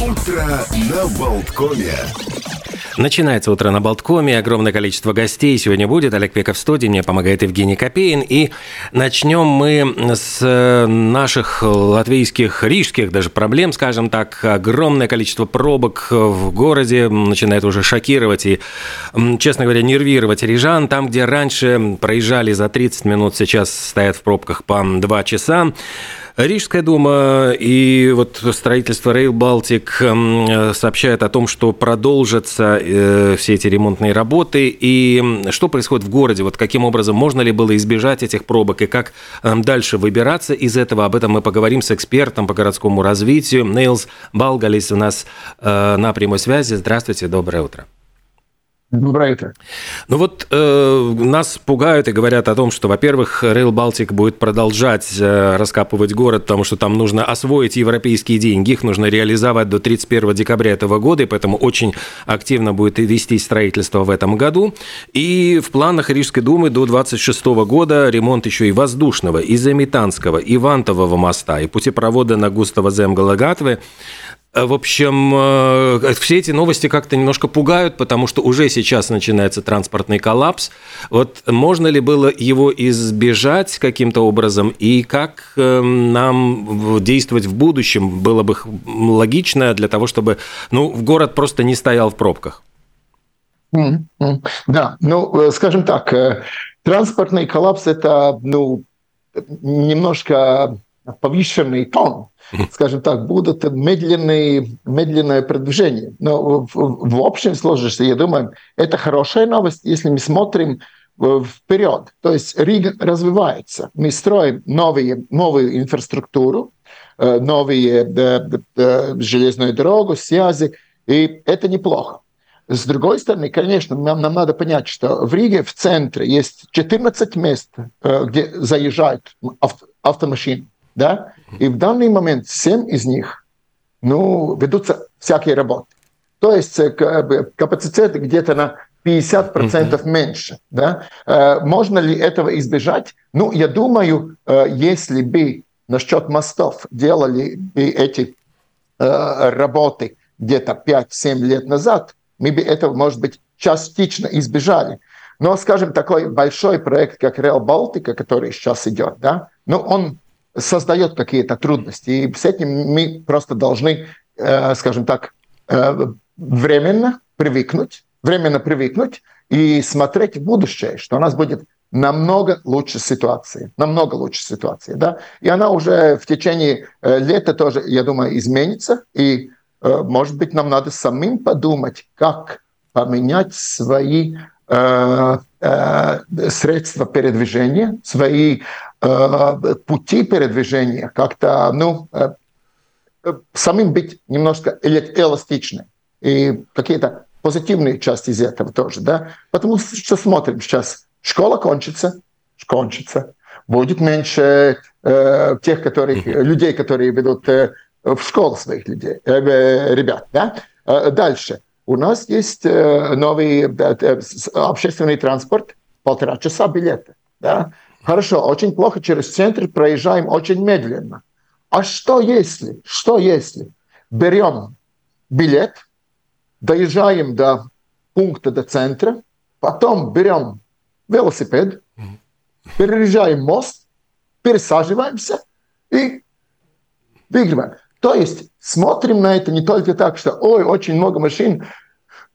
Утро на Болткоме. Начинается утро на Болткоме. Огромное количество гостей сегодня будет. Олег Пеков в студии, мне помогает Евгений Копеин. И начнем мы с наших латвийских, рижских даже проблем, скажем так. Огромное количество пробок в городе начинает уже шокировать и, честно говоря, нервировать рижан. Там, где раньше проезжали за 30 минут, сейчас стоят в пробках по 2 часа. Рижская дума и вот строительство Rail Baltic сообщает о том, что продолжатся э, все эти ремонтные работы. И что происходит в городе? Вот каким образом можно ли было избежать этих пробок и как дальше выбираться из этого? Об этом мы поговорим с экспертом по городскому развитию. Нейлс Балгалис у нас э, на прямой связи. Здравствуйте, доброе утро. Доброе утро. Ну вот э, нас пугают и говорят о том, что, во-первых, Rail Baltic будет продолжать э, раскапывать город, потому что там нужно освоить европейские деньги, их нужно реализовать до 31 декабря этого года, и поэтому очень активно будет вести строительство в этом году. И в планах Рижской думы до 26 года ремонт еще и воздушного, и Заметанского, и Вантового моста, и путепровода на Густава Земгала-Гатвы. Э, в общем, э, все эти новости как-то немножко пугают, потому что уже сейчас начинается транспортный коллапс. Вот можно ли было его избежать каким-то образом, и как э, нам действовать в будущем было бы логично для того, чтобы ну, город просто не стоял в пробках? Да, ну, скажем так, транспортный коллапс – это ну, немножко повышенный тон скажем так, будут медленные, медленное продвижение. Но в, в общем сложности, я думаю, это хорошая новость, если мы смотрим э, вперед. То есть Рига развивается. Мы строим новые, новую инфраструктуру, э, новые железную дорогу, связи, и это неплохо. С другой стороны, конечно, нам, нам надо понять, что в Риге в центре есть 14 мест, э, где заезжают авто, автомашины да, и в данный момент семь из них, ну, ведутся всякие работы. То есть э, капацитет где-то на 50% mm-hmm. меньше. Да? Э, можно ли этого избежать? Ну, я думаю, э, если бы насчет мостов делали бы эти работы где-то 5-7 лет назад, мы бы этого, может быть, частично избежали. Но, скажем, такой большой проект, как Rail Baltica, который сейчас идет, да, ну, он создает какие-то трудности. И с этим мы просто должны, э, скажем так, э, временно привыкнуть, временно привыкнуть и смотреть в будущее, что у нас будет намного лучше ситуации, намного лучше ситуации, да, и она уже в течение э, лета тоже, я думаю, изменится, и, может быть, нам надо самим подумать, как поменять свои средства передвижения, свои пути передвижения, как-то, ну, э, самим быть немножко эластичным. И какие-то позитивные части из этого тоже, да. Потому что смотрим сейчас, школа кончится, кончится, будет меньше э, тех, которых, людей, которые ведут э, в школу своих людей, э, ребят, да. Э, дальше. У нас есть э, новый э, общественный транспорт, полтора часа билета, да. Хорошо, очень плохо через центр проезжаем очень медленно. А что если, что если берем билет, доезжаем до пункта, до центра, потом берем велосипед, переезжаем мост, пересаживаемся и выигрываем. То есть смотрим на это не только так, что ой, очень много машин,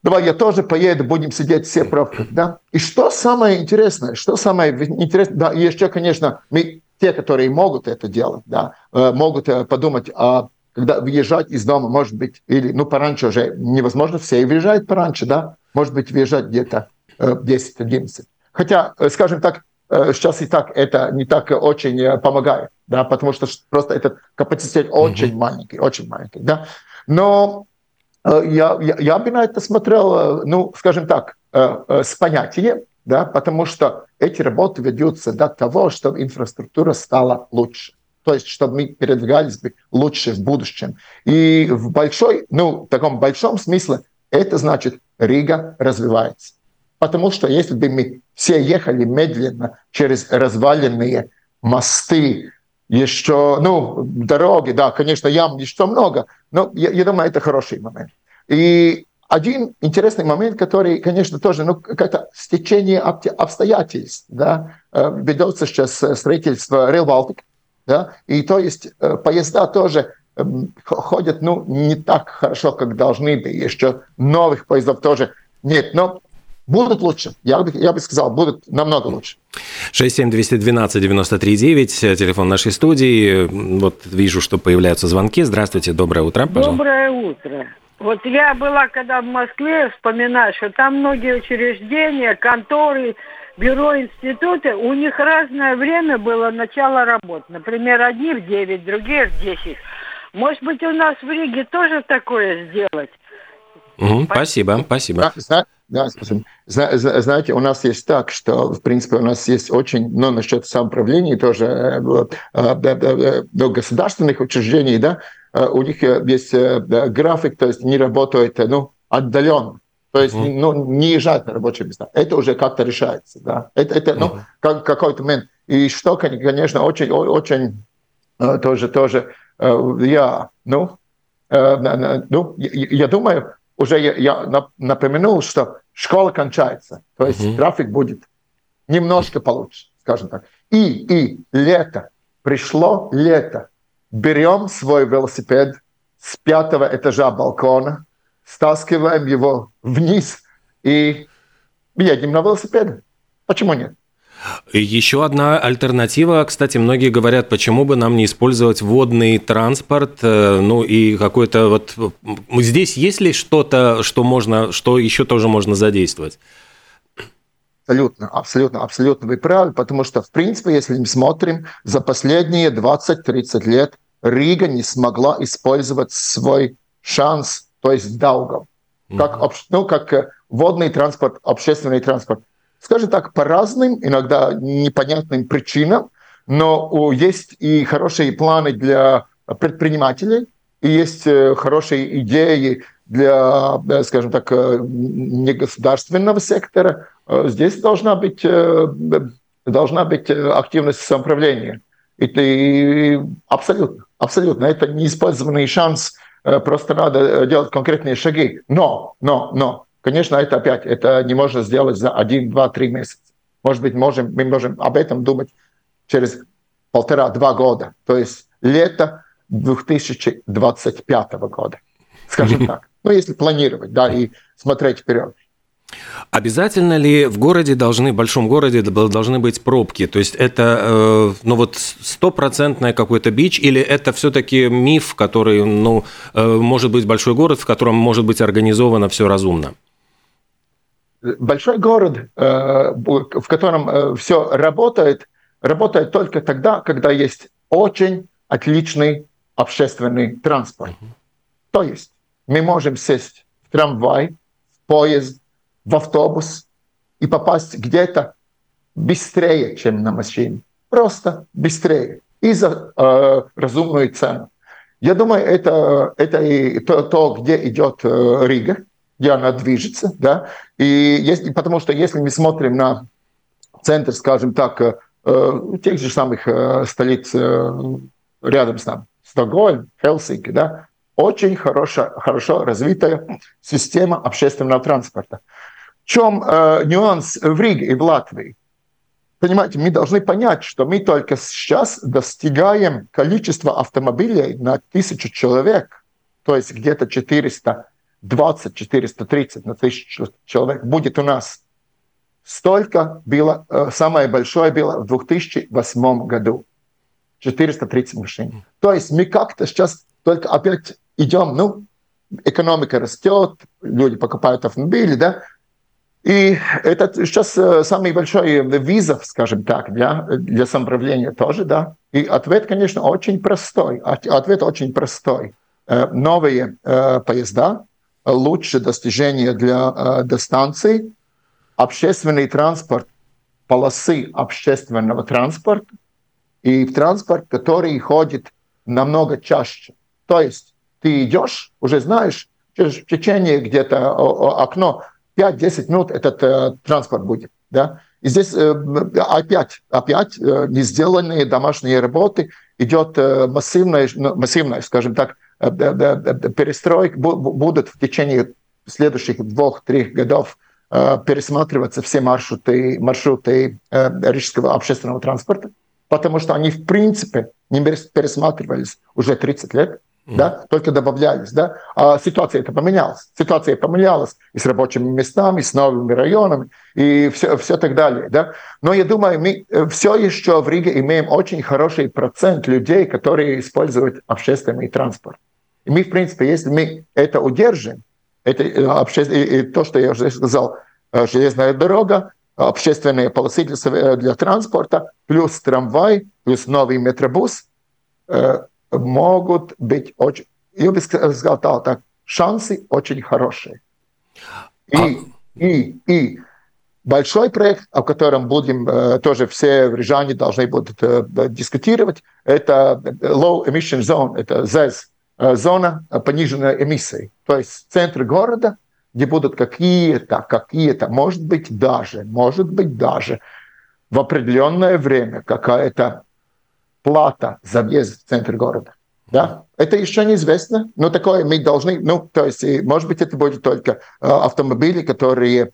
давай я тоже поеду, будем сидеть все пробках, да. И что самое интересное, что самое интересное, да, еще, конечно, мы, те, которые могут это делать, да, э, могут э, подумать, а когда выезжать из дома, может быть, или, ну, пораньше уже невозможно, все выезжают пораньше, да, может быть, выезжать где-то 10-11. Э, Хотя, скажем так, сейчас и так это не так очень помогает, да, потому что просто этот капацитет очень mm-hmm. маленький, очень маленький, да. Но я, я, я бы на это смотрел, э, ну, скажем так, э, с понятием, да, потому что эти работы ведутся до того, чтобы инфраструктура стала лучше. То есть, чтобы мы передвигались бы лучше в будущем. И в большой, ну, в таком большом смысле это значит, Рига развивается. Потому что если бы мы все ехали медленно через разваленные мосты, еще, ну, дороги, да, конечно, ям еще много, но я, я думаю, это хороший момент. И один интересный момент, который, конечно, тоже, ну, как-то стечение обстоятельств, да, э, ведется сейчас строительство Rail Baltic, да, и то есть э, поезда тоже эм, ходят, ну, не так хорошо, как должны бы, еще новых поездов тоже нет, но будут лучше. Я бы, я бы сказал, будут намного лучше. 67212-93-9, телефон нашей студии. Вот вижу, что появляются звонки. Здравствуйте, доброе утро, пожалуйста. Доброе утро. Вот я была, когда в Москве, вспоминаю, что там многие учреждения, конторы, бюро, институты, у них разное время было начало работы. Например, одни в 9, другие в 10. Может быть, у нас в Риге тоже такое сделать? Угу, спасибо, спасибо. Да, да, спасибо. Знаете, у нас есть так, что, в принципе, у нас есть очень, ну, насчет самоуправления тоже, э, э, ну, государственных учреждений, да, э, у них есть график, то есть не работают, ну, отдаленно. То есть, uh-huh. ну, не езжать на рабочие места. Это уже как-то решается, да. Это, это ну, как, какой-то момент. И что, конечно, очень, очень тоже, тоже я, ну, ну, я думаю, уже я, я напомянул, что школа кончается, то есть угу. трафик будет немножко получше, скажем так. И, и лето, пришло лето, берем свой велосипед с пятого этажа балкона, стаскиваем его вниз и едем на велосипеде. Почему нет? Еще одна альтернатива, кстати, многие говорят, почему бы нам не использовать водный транспорт, э, ну и какой-то вот... Здесь есть ли что-то, что можно, что еще тоже можно задействовать? Абсолютно, абсолютно, абсолютно вы правы, потому что, в принципе, если мы смотрим, за последние 20-30 лет Рига не смогла использовать свой шанс, то есть долгом, как, ну, как э, водный транспорт, общественный транспорт скажем так, по разным, иногда непонятным причинам, но есть и хорошие планы для предпринимателей, и есть э, хорошие идеи для, э, скажем так, э, негосударственного сектора. Здесь должна быть, должна быть активность самоуправления. Это абсолютно, абсолютно. Это неиспользованный шанс, просто надо делать конкретные шаги. Но, но, но, Конечно, это опять, это не можно сделать за один, два, три месяца. Может быть, можем, мы можем об этом думать через полтора-два года. То есть лето 2025 года, скажем так. Ну, если планировать, да, и смотреть вперед. Обязательно ли в городе должны, в большом городе должны быть пробки? То есть это, э, ну вот стопроцентное какой-то бич, или это все-таки миф, который, ну, э, может быть большой город, в котором может быть организовано все разумно? Большой город, э, в котором э, все работает, работает только тогда, когда есть очень отличный общественный транспорт. То есть мы можем сесть в трамвай, в поезд, в автобус и попасть где-то быстрее, чем на машине. Просто быстрее и за э, разумную цену. Я думаю, это, это и то, то где идет э, Рига где она движется, да, и если, потому что если мы смотрим на центр, скажем так, э, э тех же самых э, столиц рядом с нами, Стокгольм, Хелсинки, да, очень хорошо, хорошо развитая система общественного транспорта. В чем э, нюанс в Риге и в Латвии? Понимаете, мы должны понять, что мы только сейчас достигаем количества автомобилей на тысячу человек, то есть где-то 400 20, 430 на тысячу человек будет у нас. Столько было, э, самое большое было в 2008 году. 430 машин. То есть мы как-то сейчас только опять идем, ну, экономика растет, люди покупают автомобили, да, и это сейчас э, самый большой визов, скажем так, для, для самоуправления тоже, да. И ответ, конечно, очень простой. Ответ очень простой. Э, новые поезда, лучшее достижение для э, дистанций, общественный транспорт, полосы общественного транспорта и транспорт, который ходит намного чаще. То есть ты идешь, уже знаешь, в течение где-то окно 5-10 минут этот э, транспорт будет. Да? И здесь э, опять, опять э, не сделанные домашние работы, идет массивная, ну, массивная скажем так, перестройка, будут в течение следующих двух-трех годов пересматриваться все маршруты, маршруты рижского общественного транспорта, потому что они в принципе не пересматривались уже 30 лет да, только добавлялись, да, а ситуация это поменялась. Ситуация поменялась и с рабочими местами, и с новыми районами, и все, все так далее, да. Но я думаю, мы э, все еще в Риге имеем очень хороший процент людей, которые используют общественный транспорт. И мы, в принципе, если мы это удержим, это э, обще... и то, что я уже сказал, э, железная дорога, общественные полосы для, для транспорта, плюс трамвай, плюс новый метробус, могут быть очень, я бы сказал так, шансы очень хорошие. И, а... и, и большой проект, о котором будем э, тоже все рижане должны будут э, дискутировать, это Low Emission Zone, это ЗЭЗ, э, зона пониженной эмиссии. То есть центр города, где будут какие-то, какие-то, может быть даже, может быть даже в определенное время какая-то плата за въезд в центр города. Да? Это еще неизвестно, но такое мы должны, ну, то есть, может быть, это будет только э, автомобили, которые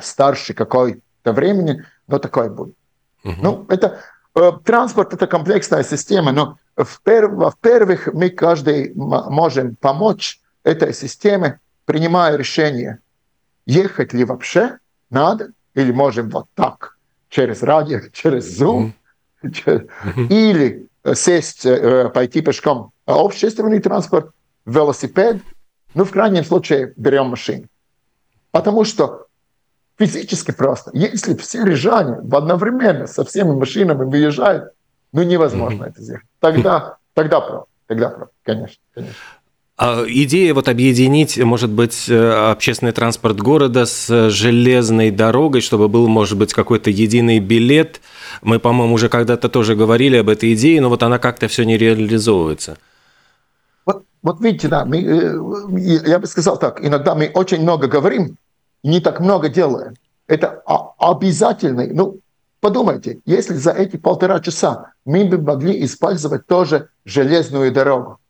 старше какой-то времени, но такое будет. Uh-huh. Ну, это э, транспорт это комплексная система, но в пер, во-первых, мы каждый можем помочь этой системе, принимая решение, ехать ли вообще надо, или можем вот так, через радио, через Zoom, uh-huh. Или сесть, э, пойти пешком. А общественный транспорт, велосипед, ну, в крайнем случае, берем машину. Потому что физически просто. Если все рижане одновременно со всеми машинами выезжают, ну, невозможно mm-hmm. это сделать. Тогда, тогда про, тогда про, конечно, конечно. А идея вот объединить, может быть, э, общественный транспорт города с железной дорогой, чтобы был, может быть, какой-то единый билет. Мы, по-моему, уже когда-то тоже говорили об этой идее, но вот она как-то все не реализовывается. Вот, вот видите, да, мы, э, я бы сказал так, иногда мы очень много говорим, не так много делаем. Это обязательно. Ну, подумайте, если за эти полтора часа мы бы могли использовать тоже железную дорогу,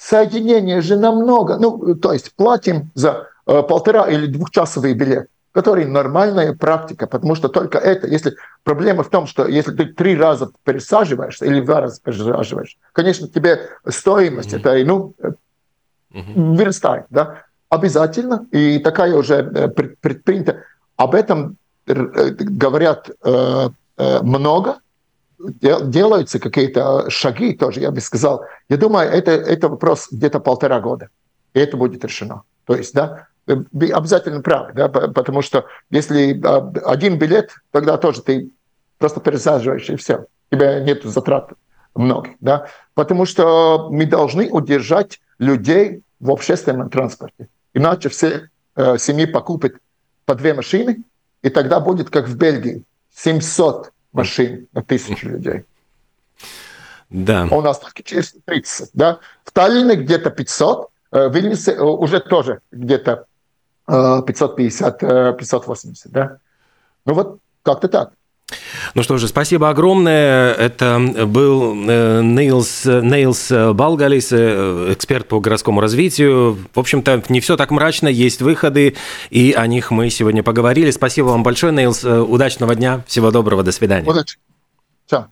соединение же намного, ну, то есть платим за э, полтора или двухчасовый билет, который нормальная практика, потому что только это, если проблема в том, что если ты три раза пересаживаешься или два раза пересаживаешь, конечно, тебе стоимость mm-hmm. это, ну, mm-hmm. вырастает, да, обязательно, и такая уже э, предпринята. Об этом э, говорят э, э, много, делаются какие-то шаги тоже, я бы сказал. Я думаю, это, это вопрос где-то полтора года, и это будет решено. То есть, да, вы обязательно правы, да, потому что если а, один билет, тогда тоже ты просто пересаживаешь, и все. У тебя нет затрат многих, да, потому что мы должны удержать людей в общественном транспорте. Иначе все э, семьи покупят по две машины, и тогда будет, как в Бельгии, 700 машин на тысячу людей. Да. А у нас только 430, да. В Таллине где-то 500, э, в Вильнюсе э, уже тоже где-то 550, э, 580, да. Ну вот как-то так. Ну что же, спасибо огромное. Это был Нейлс, Нейлс Балгалис, эксперт по городскому развитию. В общем-то, не все так мрачно, есть выходы, и о них мы сегодня поговорили. Спасибо вам большое, Нейлс. Удачного дня, всего доброго, до свидания. Удачи. Ciao.